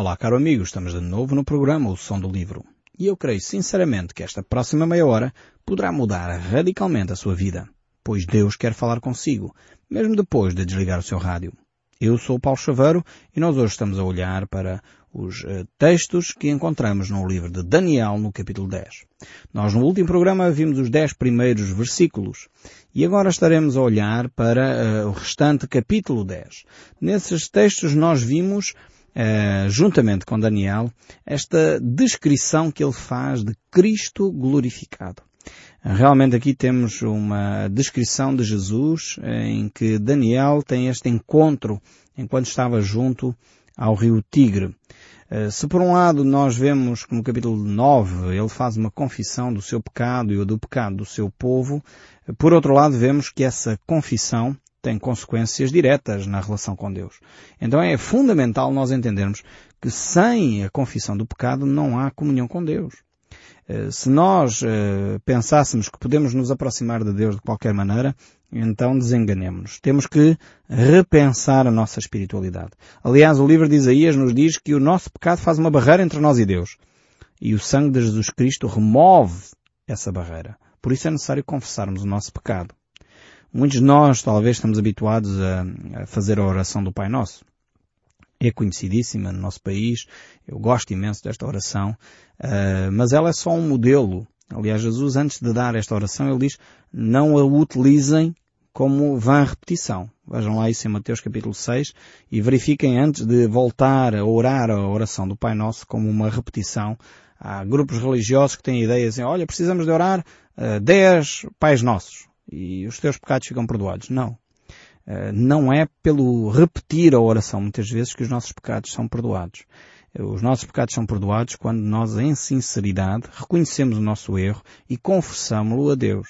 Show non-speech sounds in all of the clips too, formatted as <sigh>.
Olá, caro amigo, estamos de novo no programa O Som do Livro. E eu creio sinceramente que esta próxima meia hora poderá mudar radicalmente a sua vida, pois Deus quer falar consigo, mesmo depois de desligar o seu rádio. Eu sou o Paulo Chaveiro e nós hoje estamos a olhar para os uh, textos que encontramos no livro de Daniel, no capítulo 10. Nós no último programa vimos os 10 primeiros versículos e agora estaremos a olhar para uh, o restante capítulo 10. Nesses textos nós vimos Uh, juntamente com Daniel, esta descrição que ele faz de Cristo glorificado. Realmente aqui temos uma descrição de Jesus em que Daniel tem este encontro enquanto estava junto ao rio Tigre. Eh, se por um lado nós vemos que no capítulo 9 ele faz uma confissão do seu pecado e do pecado do seu povo, por outro lado vemos que essa confissão tem consequências diretas na relação com Deus. Então é fundamental nós entendermos que sem a confissão do pecado não há comunhão com Deus. Eh, se nós eh, pensássemos que podemos nos aproximar de Deus de qualquer maneira, então desenganemos-nos. Temos que repensar a nossa espiritualidade. Aliás, o livro de Isaías nos diz que o nosso pecado faz uma barreira entre nós e Deus. E o sangue de Jesus Cristo remove essa barreira. Por isso é necessário confessarmos o nosso pecado. Muitos de nós talvez estamos habituados a, fazer a oração do Pai Nosso. É conhecidíssima no nosso país. Eu gosto imenso desta oração. Uh, mas ela é só um modelo. Aliás, Jesus, antes de dar esta oração, ele diz, não a utilizem como vã repetição. Vejam lá isso em Mateus capítulo 6 e verifiquem antes de voltar a orar a oração do Pai Nosso como uma repetição. Há grupos religiosos que têm ideias assim, olha, precisamos de orar uh, 10 Pais Nossos e os teus pecados ficam perdoados. Não. Uh, não é pelo repetir a oração muitas vezes que os nossos pecados são perdoados. Uh, os nossos pecados são perdoados quando nós, em sinceridade, reconhecemos o nosso erro e confessamos-lo a Deus.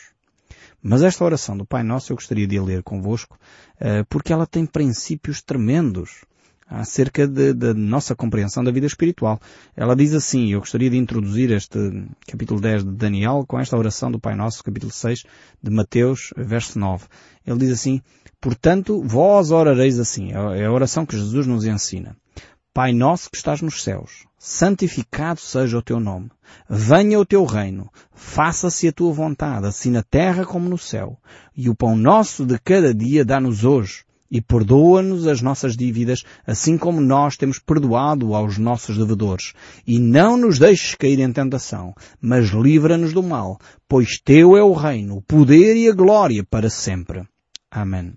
Mas esta oração do Pai Nosso eu gostaria de ler convosco, uh, porque ela tem princípios tremendos acerca da nossa compreensão da vida espiritual. Ela diz assim, eu gostaria de introduzir este capítulo 10 de Daniel com esta oração do Pai Nosso, capítulo 6 de Mateus, verso 9. Ele diz assim, portanto, vós orareis assim, é a oração que Jesus nos ensina. Pai nosso que estás nos céus, santificado seja o teu nome. Venha o teu reino, faça-se a tua vontade, assim na terra como no céu. E o pão nosso de cada dia dá-nos hoje e perdoa-nos as nossas dívidas, assim como nós temos perdoado aos nossos devedores. E não nos deixes cair em tentação, mas livra-nos do mal, pois teu é o reino, o poder e a glória para sempre. Amém.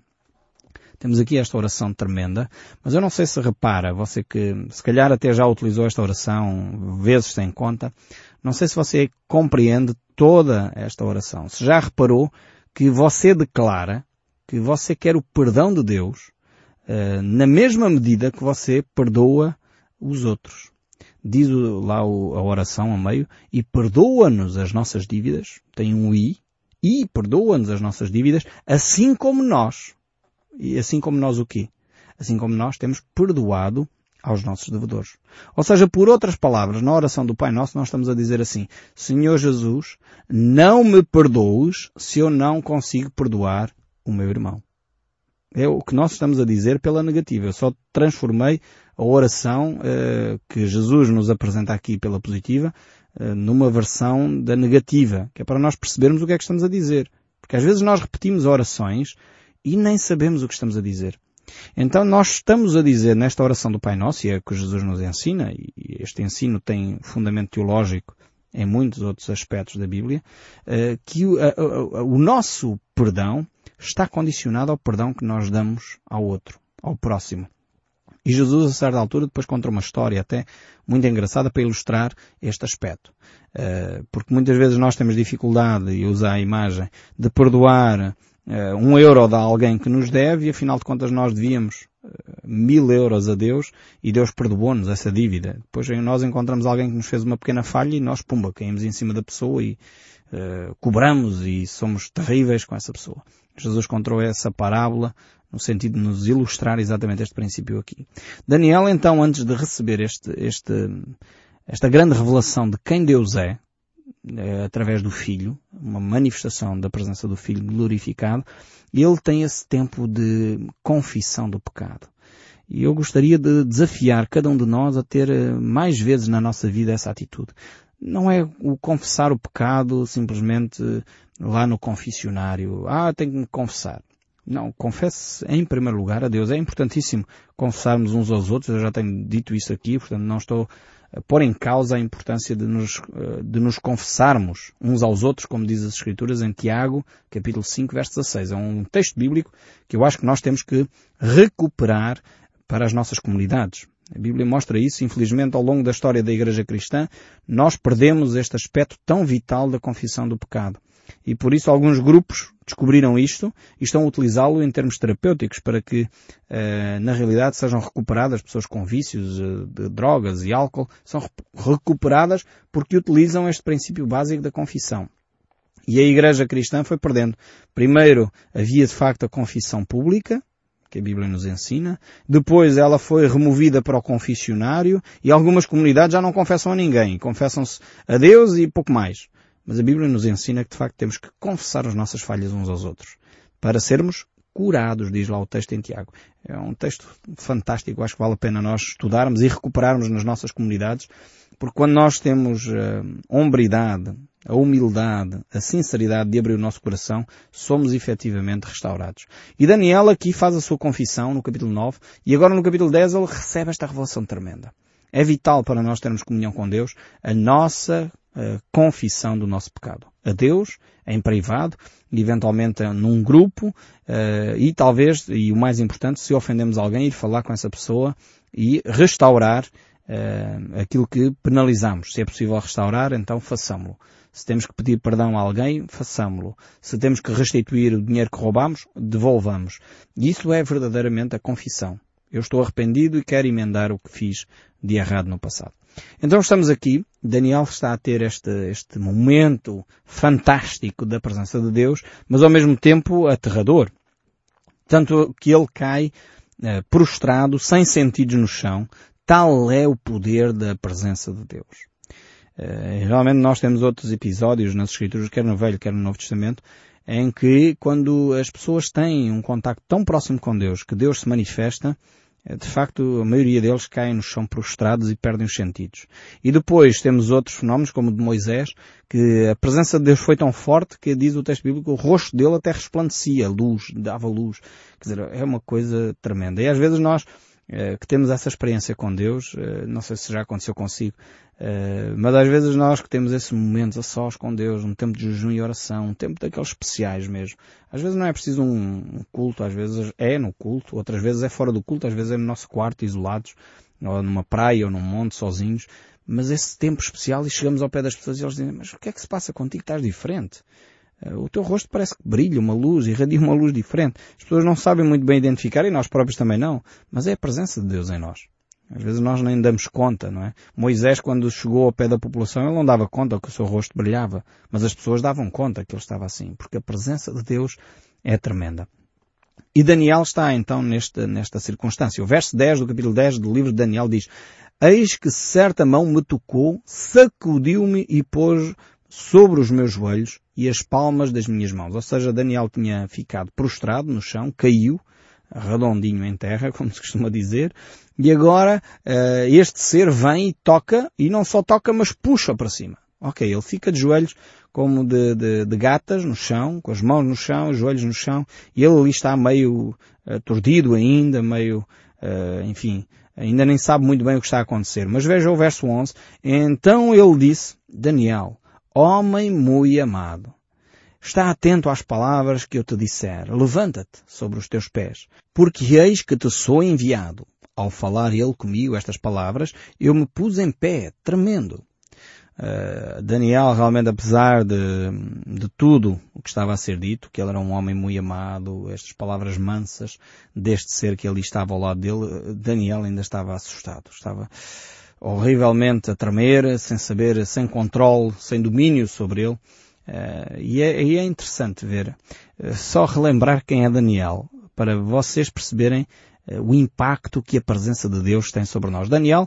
Temos aqui esta oração tremenda, mas eu não sei se repara, você que se calhar até já utilizou esta oração vezes sem conta, não sei se você compreende toda esta oração. Se já reparou que você declara que você quer o perdão de Deus uh, na mesma medida que você perdoa os outros. Diz lá a oração a meio, e perdoa-nos as nossas dívidas, tem um i, e perdoa-nos as nossas dívidas, assim como nós. E assim como nós o quê? Assim como nós temos perdoado aos nossos devedores. Ou seja, por outras palavras, na oração do Pai Nosso nós estamos a dizer assim, Senhor Jesus, não me perdoes se eu não consigo perdoar o meu irmão. É o que nós estamos a dizer pela negativa. Eu só transformei a oração uh, que Jesus nos apresenta aqui pela positiva uh, numa versão da negativa, que é para nós percebermos o que é que estamos a dizer. Porque às vezes nós repetimos orações e nem sabemos o que estamos a dizer. Então nós estamos a dizer nesta oração do Pai Nosso, e é que Jesus nos ensina, e este ensino tem fundamento teológico em muitos outros aspectos da Bíblia, uh, que o, o nosso perdão está condicionado ao perdão que nós damos ao outro, ao próximo. E Jesus, a certa altura, depois conta uma história até muito engraçada para ilustrar este aspecto. Uh, porque muitas vezes nós temos dificuldade, e usar a imagem, de perdoar uh, um euro de alguém que nos deve e afinal de contas nós devíamos uh, mil euros a Deus e Deus perdoou-nos essa dívida. Depois nós encontramos alguém que nos fez uma pequena falha e nós, pumba, caímos em cima da pessoa e cobramos e somos terríveis com essa pessoa. Jesus contou essa parábola no sentido de nos ilustrar exatamente este princípio aqui. Daniel, então, antes de receber este, este, esta grande revelação de quem Deus é, é, através do Filho, uma manifestação da presença do Filho glorificado, ele tem esse tempo de confissão do pecado. E eu gostaria de desafiar cada um de nós a ter eh, mais vezes na nossa vida essa atitude. Não é o confessar o pecado simplesmente lá no confessionário. Ah, tenho que me confessar. Não, confesse em primeiro lugar a Deus. É importantíssimo confessarmos uns aos outros. Eu já tenho dito isso aqui, portanto não estou a pôr em causa a importância de nos, eh, de nos confessarmos uns aos outros, como diz as Escrituras em Tiago, capítulo 5, verso 16. É um texto bíblico que eu acho que nós temos que recuperar para as nossas comunidades. A Bíblia mostra isso, infelizmente, ao longo da história da Igreja Cristã, nós perdemos este aspecto tão vital da confissão do pecado. E por isso alguns grupos descobriram isto e estão a utilizá-lo em termos terapêuticos para que, eh, na realidade, sejam recuperadas pessoas com vícios eh, de drogas e álcool, são recuperadas porque utilizam este princípio básico da confissão. E a Igreja Cristã foi perdendo. Primeiro havia de facto a confissão pública, que a Bíblia nos ensina. Depois ela foi removida para o confessionário e algumas comunidades já não confessam a ninguém. Confessam-se a Deus e pouco mais. Mas a Bíblia nos ensina que de facto temos que confessar as nossas falhas uns aos outros para sermos curados, diz lá o texto em Tiago. É um texto fantástico, acho que vale a pena nós estudarmos e recuperarmos nas nossas comunidades, porque quando nós temos a hombridade, a humildade, a sinceridade de abrir o nosso coração, somos efetivamente restaurados. E Daniel aqui faz a sua confissão no capítulo 9 e agora no capítulo 10 ele recebe esta revelação tremenda. É vital para nós termos comunhão com Deus a nossa a confissão do nosso pecado. A Deus, em privado, eventualmente num grupo, uh, e talvez, e o mais importante, se ofendemos alguém, ir falar com essa pessoa e restaurar uh, aquilo que penalizamos. Se é possível restaurar, então façamos-lo. Se temos que pedir perdão a alguém, façamos-lo. Se temos que restituir o dinheiro que roubamos, devolvamos. Isso é verdadeiramente a confissão. Eu estou arrependido e quero emendar o que fiz de errado no passado. Então estamos aqui, Daniel está a ter este, este momento fantástico da presença de Deus, mas ao mesmo tempo aterrador. Tanto que ele cai eh, prostrado, sem sentidos no chão, tal é o poder da presença de Deus. Eh, realmente nós temos outros episódios nas Escrituras, quer no Velho, quer no Novo Testamento, em que quando as pessoas têm um contacto tão próximo com Deus, que Deus se manifesta, é, de facto, a maioria deles caem no chão prostrados e perdem os sentidos. E depois temos outros fenómenos, como o de Moisés, que a presença de Deus foi tão forte que, diz o texto bíblico, o rosto dele até resplandecia, luz, dava luz. Quer dizer, é uma coisa tremenda. E às vezes nós, eh, que temos essa experiência com Deus, eh, não sei se já aconteceu consigo, eh, mas às vezes nós que temos esses momentos a sós com Deus, um tempo de jejum e oração, um tempo daqueles especiais mesmo. Às vezes não é preciso um culto, às vezes é no culto, outras vezes é fora do culto, às vezes é no nosso quarto, isolados, ou numa praia ou num monte, sozinhos. Mas esse tempo especial e chegamos ao pé das pessoas e eles dizem, mas o que é que se passa contigo? Estás diferente. O teu rosto parece que brilha uma luz, irradia uma luz diferente. As pessoas não sabem muito bem identificar e nós próprios também não. Mas é a presença de Deus em nós. Às vezes nós nem damos conta, não é? Moisés, quando chegou ao pé da população, ele não dava conta que o seu rosto brilhava. Mas as pessoas davam conta que ele estava assim. Porque a presença de Deus é tremenda. E Daniel está então nesta, nesta circunstância. O verso 10 do capítulo 10 do livro de Daniel diz Eis que certa mão me tocou, sacudiu-me e pôs sobre os meus joelhos e as palmas das minhas mãos. Ou seja, Daniel tinha ficado prostrado no chão, caiu, redondinho em terra, <laughs> como se costuma dizer, e agora uh, este ser vem e toca, e não só toca, mas puxa para cima. Ok, ele fica de joelhos como de, de, de, gatas no chão, com as mãos no chão, os joelhos no chão, e ele ali está meio aturdido uh, ainda, meio, uh, enfim, ainda nem sabe muito bem o que está a acontecer. Mas veja o verso 11. Então ele disse, Daniel, homem muito amado, Está atento às palavras que eu te disser. Levanta-te sobre os teus pés, porque eis que te sou enviado. Ao falar ele comigo estas palavras, eu me pus em pé, tremendo. Uh, Daniel realmente, apesar de, de tudo o que estava a ser dito, que ele era um homem muito amado, estas palavras mansas deste ser que ali estava ao lado dele, Daniel ainda estava assustado. Estava horrivelmente a tremer, sem saber, sem controle, sem domínio sobre ele. Uh, e, é, e, é, interessante ver, uh, só relembrar quem é Daniel, para vocês perceberem uh, o impacto que a presença de Deus tem sobre nós. Daniel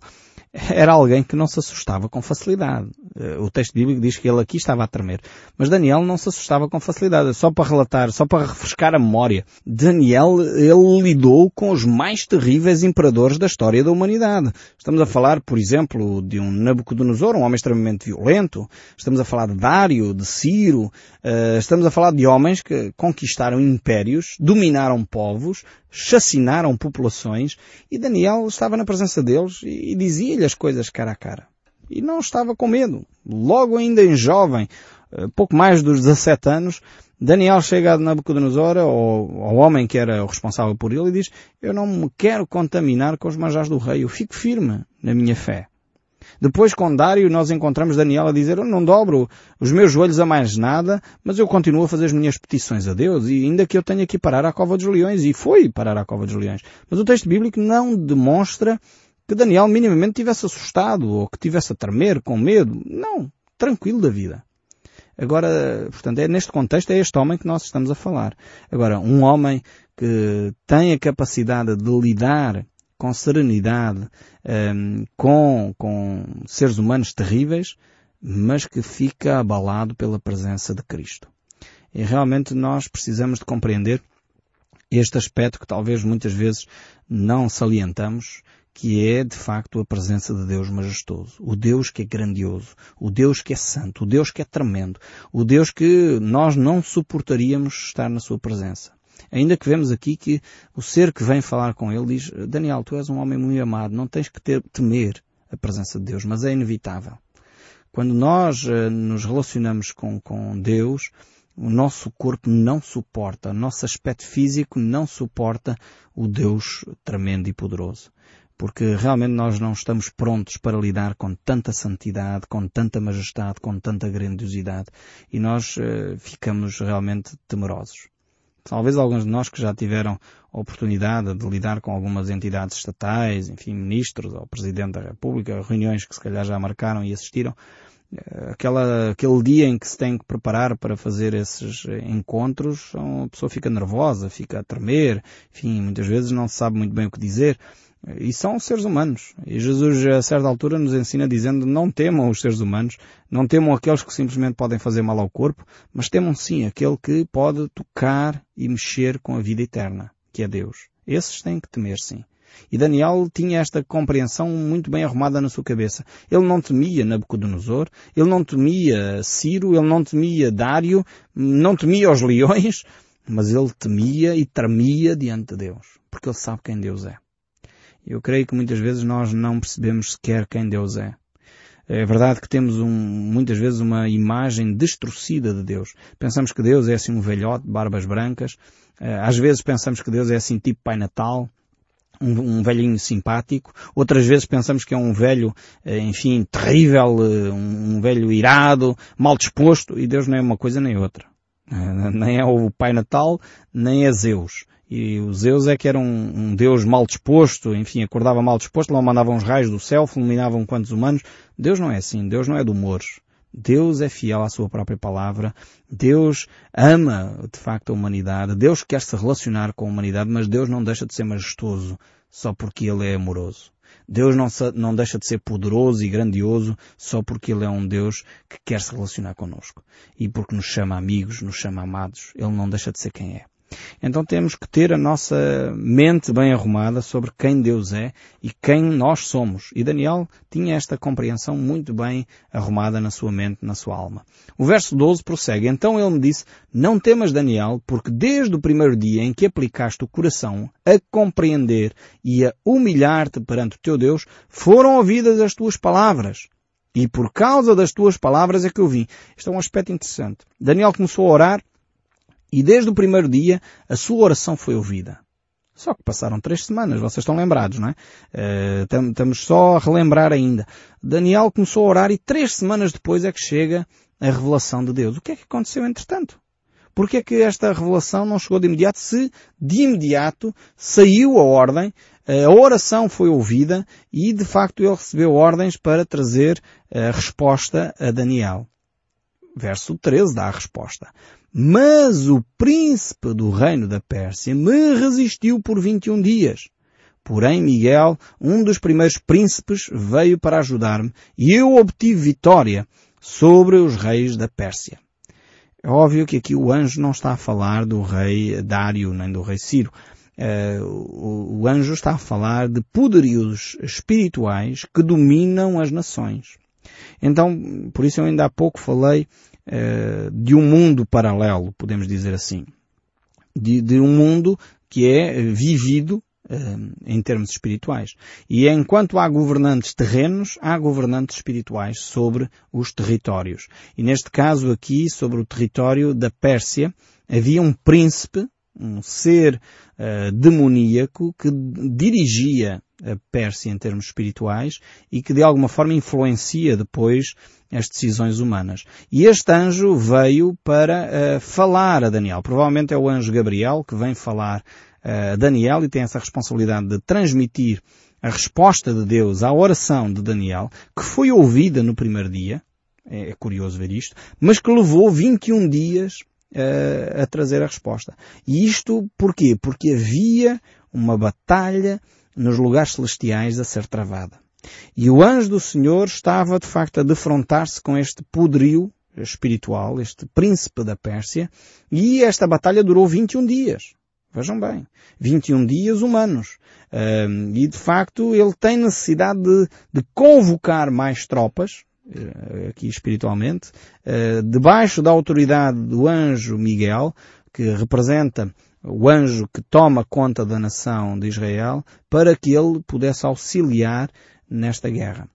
era alguém que não se assustava com facilidade. Eh, o texto bíblico diz que ele aqui estava a tremer. Mas Daniel não se assustava com facilidade. Só para relatar, só para refrescar a memória. Daniel, ele lidou com os mais terríveis imperadores da história da humanidade. Estamos a falar, por exemplo, de um Nabucodonosor, um homem extremamente violento. Estamos a falar de Dário, de Ciro. Eh, estamos a falar de homens que conquistaram impérios, dominaram povos, chacinaram populações e Daniel estava na presença deles e dizia-lhe as coisas cara a cara. E não estava com medo. Logo ainda em jovem, eh, pouco mais dos 17 anos, Daniel chega a Nabucodonosor, ao, ao homem que era o responsável por ele, e diz, eu não me quero contaminar com os manjares do rei, eu fico firme na minha fé. Depois com Dário nós encontramos Daniel a dizer, eu não dobro os meus joelhos a mais nada, mas eu continuo a fazer as minhas petições a Deus, e ainda que eu tenha que parar à cova dos leões, e foi parar à cova dos leões. Mas o texto bíblico não demonstra que Daniel minimamente tivesse assustado, ou que tivesse a tremer com medo. Não. Tranquilo da vida. Agora, portanto, é neste contexto, é este homem que nós estamos a falar. Agora, um homem que tem a capacidade de lidar com serenidade, um, ehm, com, com seres humanos terríveis, mas que fica abalado pela presença de Cristo. E realmente nós precisamos de compreender este aspecto que talvez muitas vezes não salientamos, que é de facto a presença de Deus majestoso, o Deus que é grandioso, o Deus que é santo, o Deus que é tremendo, o Deus que nós não suportaríamos estar na sua presença. Ainda que vemos aqui que o ser que vem falar com ele diz, Daniel, tu és um homem muito amado, não tens que ter, temer a presença de Deus, mas é inevitável. Quando nós uh, nos relacionamos com, com Deus, o nosso corpo não suporta, o nosso aspecto físico não suporta o Deus tremendo e poderoso. Porque realmente nós não estamos prontos para lidar com tanta santidade, com tanta majestade, com tanta grandiosidade. E nós uh, ficamos realmente temerosos. Talvez alguns de nós que já tiveram a oportunidade de lidar com algumas entidades estatais, enfim, ministros ou Presidente da República, reuniões que se calhar já marcaram e assistiram, eh, aquela, aquele dia em que se tem que preparar para fazer esses encontros, a pessoa fica nervosa, fica a tremer, enfim, muitas vezes não sabe muito bem o que dizer. E são seres humanos. E Jesus, a certa altura, nos ensina dizendo não temam os seres humanos, não temam aqueles que simplesmente podem fazer mal ao corpo, mas temam sim aquele que pode tocar e mexer com a vida eterna, que é Deus. Esses têm que temer sim. E Daniel tinha esta compreensão muito bem arrumada na sua cabeça. Ele não temia Nabucodonosor, ele não temia Ciro, ele não temia Dário, não temia os leões, mas ele temia e tremia diante de Deus, porque ele sabe quem Deus é. Eu creio que muitas vezes nós não percebemos sequer quem Deus é. É verdade que temos um, muitas vezes uma imagem destruída de Deus. Pensamos que Deus é assim um velhote, barbas brancas. Eh, às vezes pensamos que Deus é assim tipo Pai Natal, um, um velhinho simpático. Outras vezes pensamos que é um velho, eh, enfim, terrível, eh, um velho irado, mal disposto. E Deus não é uma coisa nem outra. Nem é o Pai Natal, nem é Zeus. E o Zeus é que era um, um, deus mal disposto, enfim, acordava mal disposto, lá mandava uns raios do céu, fulminavam quantos humanos. Deus não é assim, Deus não é de humores. Deus é fiel à sua própria palavra. Deus ama, de facto, a humanidade. Deus quer se relacionar com a humanidade, mas Deus não deixa de ser majestoso só porque Ele é amoroso. Deus não, se, não deixa de ser poderoso e grandioso só porque Ele é um Deus que quer se relacionar connosco. E porque nos chama amigos, nos chama amados. Ele não deixa de ser quem é. Então temos que ter a nossa mente bem arrumada sobre quem Deus é e quem nós somos. E Daniel tinha esta compreensão muito bem arrumada na sua mente, na sua alma. O verso 12 prossegue. Então ele me disse, não temas Daniel, porque desde o primeiro dia em que aplicaste o coração a compreender e a humilhar-te perante o teu Deus, foram ouvidas as tuas palavras. E por causa das tuas palavras é que eu vim. Este é um aspecto interessante. Daniel começou a orar e desde o primeiro dia a sua oração foi ouvida. Só que passaram três semanas, vocês estão lembrados, não é? Uh, estamos só a relembrar ainda. Daniel começou a orar e três semanas depois é que chega a revelação de Deus. O que é que aconteceu entretanto? Porque é que esta revelação não chegou de imediato se de imediato saiu a ordem, eh, a oração foi ouvida e de facto ele recebeu ordens para trazer a resposta a Daniel. Verso 13 dá a resposta. Mas o príncipe do reino da Pérsia me resistiu por 21 dias. Porém, Miguel, um dos primeiros príncipes, veio para ajudar-me e eu obtive vitória sobre os reis da Pérsia. É óbvio que aqui o anjo não está a falar do rei Dário nem do rei Ciro. Uh, o, o, anjo está a falar de poderios espirituais que dominam as nações. Então, por isso eu ainda há pouco falei uh, de um mundo paralelo, podemos dizer assim. De, de um mundo que é vivido uh, em termos espirituais. E enquanto há governantes terrenos, há governantes espirituais sobre os territórios. E neste caso aqui, sobre o território da Pérsia, havia um príncipe, um ser uh, demoníaco que dirigia a Pérsia em termos espirituais e que de alguma forma influencia depois as decisões humanas. E este anjo veio para uh, falar a Daniel. Provavelmente é o anjo Gabriel que vem falar a Daniel e tem essa responsabilidade de transmitir a resposta de Deus à oração de Daniel, que foi ouvida no primeiro dia, é, é curioso ver isto, mas que levou 21 dias uh, a trazer a resposta. E isto porquê? Porque havia uma batalha nos lugares celestiais a ser travada. E o anjo do Senhor estava de facto a defrontar-se com este poderio espiritual, este príncipe da Pérsia, e esta batalha durou 21 dias. Vejam bem. 21 dias humanos. E de facto ele tem necessidade de, de convocar mais tropas, aqui espiritualmente, uh, debaixo da autoridade do anjo Miguel, que representa o anjo que toma conta da nação de Israel, para que ele pudesse auxiliar nesta guerra.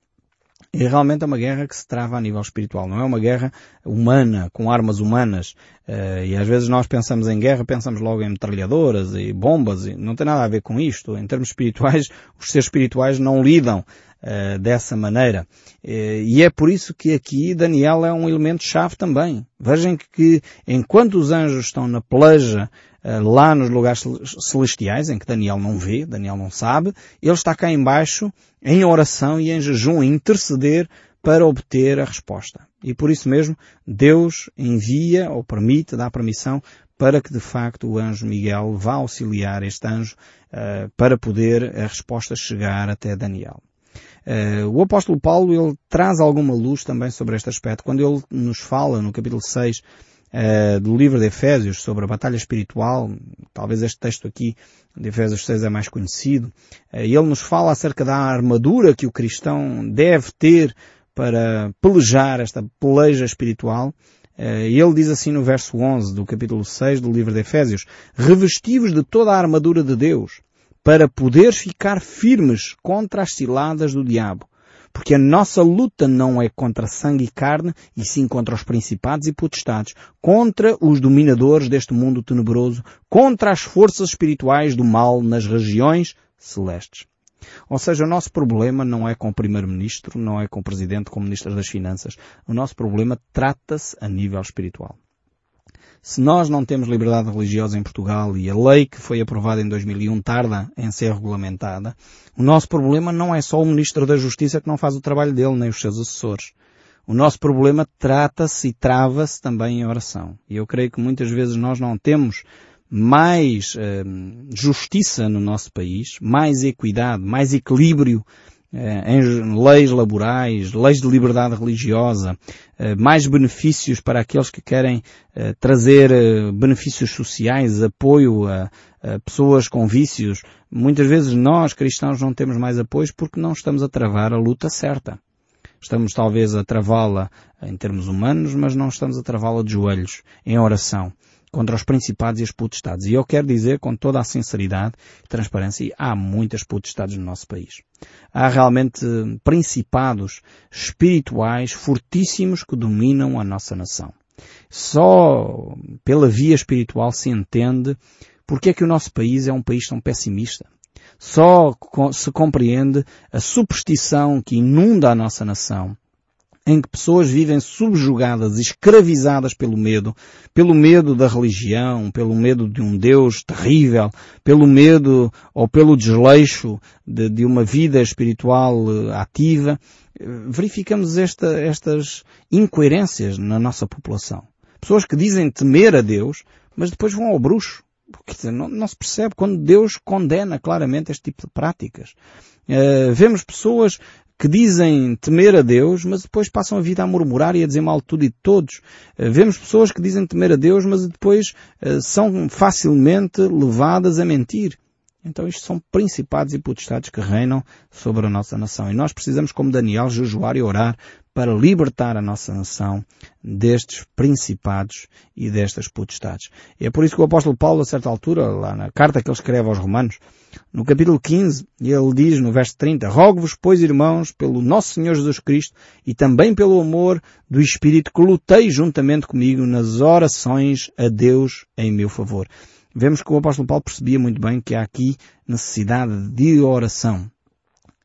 E realmente é uma guerra que se trava a nível espiritual. Não é uma guerra humana, com armas humanas. Uh, e às vezes nós pensamos em guerra, pensamos logo em metralhadoras e bombas. E não tem nada a ver com isto. Em termos espirituais, os seres espirituais não lidam uh, dessa maneira. Uh, e é por isso que aqui Daniel é um elemento chave também. Vejam que enquanto os anjos estão na peleja eh, lá nos lugares celestiais, em que Daniel não vê, Daniel não sabe, ele está cá embaixo, em oração e em jejum, a interceder para obter a resposta. E por isso mesmo, Deus envia ou permite, dá permissão para que de facto o anjo Miguel vá auxiliar este anjo uh, para poder a resposta chegar até Daniel. Uh, o apóstolo Paulo ele traz alguma luz também sobre este aspecto quando ele nos fala no capítulo 6 uh, do livro de Efésios sobre a batalha espiritual, talvez este texto aqui de Efésios 6 é mais conhecido, uh, ele nos fala acerca da armadura que o cristão deve ter para pelejar esta peleja espiritual. Ele diz assim no verso 11 do capítulo 6 do livro de Efésios, revestivos de toda a armadura de Deus, para poder ficar firmes contra as ciladas do diabo. Porque a nossa luta não é contra sangue e carne, e sim contra os principados e potestades, contra os dominadores deste mundo tenebroso, contra as forças espirituais do mal nas regiões celestes. Ou seja, o nosso problema não é com o Primeiro-Ministro, não é com o Presidente, com o Ministro das Finanças. O nosso problema trata-se a nível espiritual. Se nós não temos liberdade religiosa em Portugal e a lei que foi aprovada em 2001 tarda em ser regulamentada, o nosso problema não é só o Ministro da Justiça que não faz o trabalho dele, nem os seus assessores. O nosso problema trata-se e trava-se também em oração. E eu creio que muitas vezes nós não temos mais eh, justiça no nosso país, mais equidade, mais equilíbrio em leis laborais, leis de liberdade religiosa, eh, mais benefícios para aqueles que querem eh, trazer benefícios sociais, apoio a, a pessoas com vícios. Muitas vezes nós, cristãos, não temos mais apoios porque não estamos a travar a luta certa. Estamos talvez a travá-la em termos humanos, mas não estamos a travá-la de joelhos, em oração contra os principados e as potestades. E eu quero dizer com toda a sinceridade e transparência, há muitas potestades no nosso país. Há realmente principados espirituais fortíssimos que dominam a nossa nação. Só pela via espiritual se entende porque é que o nosso país é um país tão pessimista. Só se compreende a superstição que inunda a nossa nação em que pessoas vivem subjugadas, escravizadas pelo medo, pelo medo da religião, pelo medo de um Deus terrível, pelo medo ou pelo desleixo de, de uma vida espiritual eh, ativa, verificamos esta, estas incoerências na nossa população. Pessoas que dizem temer a Deus, mas depois vão ao bruxo, dizer, não, não se percebe quando Deus condena claramente este tipo de práticas. Uh, vemos pessoas que dizem temer a Deus, mas depois passam a vida a murmurar e a dizer mal de tudo e de todos. Uh, vemos pessoas que dizem temer a Deus, mas depois uh, são facilmente levadas a mentir. Então isto são principados e potestades que reinam sobre a nossa nação. E nós precisamos, como Daniel, jejuar e orar para libertar a nossa nação destes principados e destas potestades. É por isso que o apóstolo Paulo, a certa altura, lá na carta que ele escreve aos Romanos, no capítulo 15, ele diz no verso 30, Rogo-vos, pois, irmãos, pelo nosso Senhor Jesus Cristo e também pelo amor do Espírito que lutei juntamente comigo nas orações a Deus em meu favor. Vemos que o apóstolo Paulo percebia muito bem que há aqui necessidade de oração.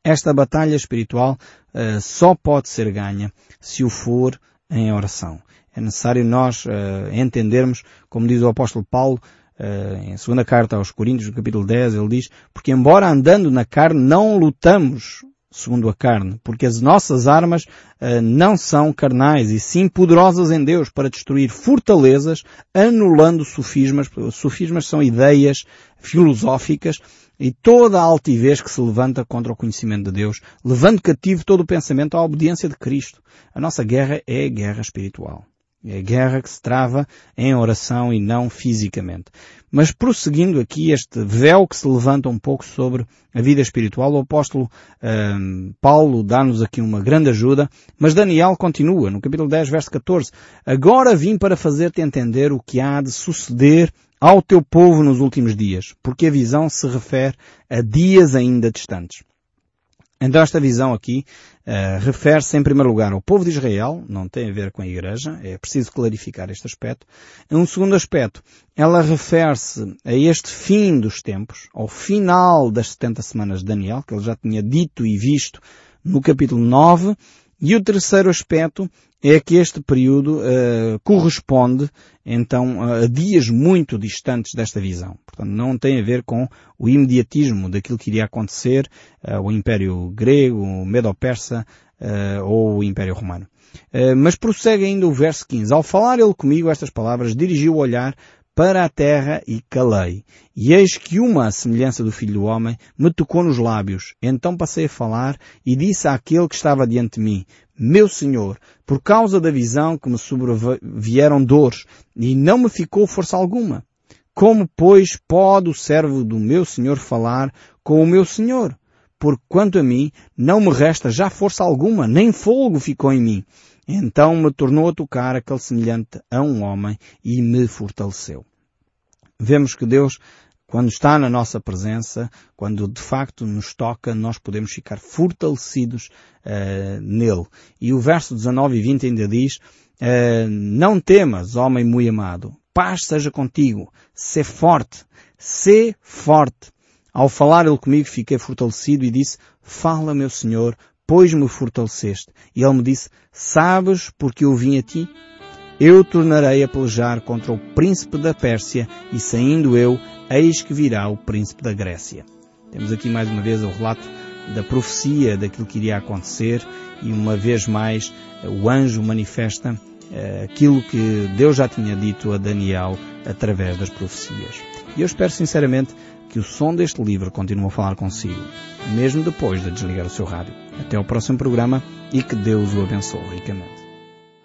Esta batalha espiritual uh, só pode ser ganha se o for em oração. É necessário nós uh, entendermos, como diz o apóstolo Paulo, uh, em segunda carta aos Coríntios, no capítulo 10, ele diz, porque embora andando na carne não lutamos segundo a carne, porque as nossas armas uh, não são carnais e sim poderosas em Deus para destruir fortalezas, anulando sofismas. Sofismas são ideias filosóficas e toda a altivez que se levanta contra o conhecimento de Deus, levando cativo todo o pensamento à obediência de Cristo. A nossa guerra é guerra espiritual. É guerra que se trava em oração e não fisicamente. Mas prosseguindo aqui este véu que se levanta um pouco sobre a vida espiritual, o apóstolo um, Paulo dá-nos aqui uma grande ajuda, mas Daniel continua no capítulo 10, verso 14. Agora vim para fazer-te entender o que há de suceder ao teu povo nos últimos dias, porque a visão se refere a dias ainda distantes. Então esta visão aqui uh, refere-se em primeiro lugar ao povo de Israel, não tem a ver com a Igreja, é preciso clarificar este aspecto. Um segundo aspecto, ela refere-se a este fim dos tempos, ao final das 70 semanas de Daniel, que ele já tinha dito e visto no capítulo 9, e o terceiro aspecto é que este período uh, corresponde então a dias muito distantes desta visão. Portanto, não tem a ver com o imediatismo daquilo que iria acontecer uh, o Império Grego, o Medo-Persa uh, ou o Império Romano. mas prossegue ainda o verso 15. Ao falar ele comigo estas palavras, dirigiu o olhar para a terra e calei. E eis que uma semelhança do Filho do Homem me tocou nos lábios. Então passei a falar e disse àquele que estava diante de mim, Meu Senhor, por causa da visão que me sobrevieram dores, e não me ficou força alguma. Como, pois, pode o servo do meu Senhor falar com o meu Senhor? Por quanto a mim, não me resta já força alguma, nem folgo ficou em mim. Então me tornou a tocar aquele semelhante a um homem e me fortaleceu. Vemos que Deus, quando está na nossa presença, quando de facto nos toca, nós podemos ficar fortalecidos uh, nele. E o verso 19 e 20 ainda diz, uh, não temas, homem muito amado, paz seja contigo, sê forte, sê forte. Ao falar ele comigo, fiquei fortalecido e disse, fala meu Senhor, pois me fortaleceste. E ele me disse, sabes porque eu vim a ti? Eu tornarei a pelejar contra o príncipe da Pérsia e saindo eu, eis que virá o príncipe da Grécia. Temos aqui mais uma vez o relato da profecia daquilo que iria acontecer e uma vez mais o anjo manifesta uh, aquilo que Deus já tinha dito a Daniel através das profecias. E eu espero sinceramente que o som deste livro continue a falar consigo, mesmo depois de desligar o seu rádio. Até ao próximo programa e que Deus o abençoe ricamente.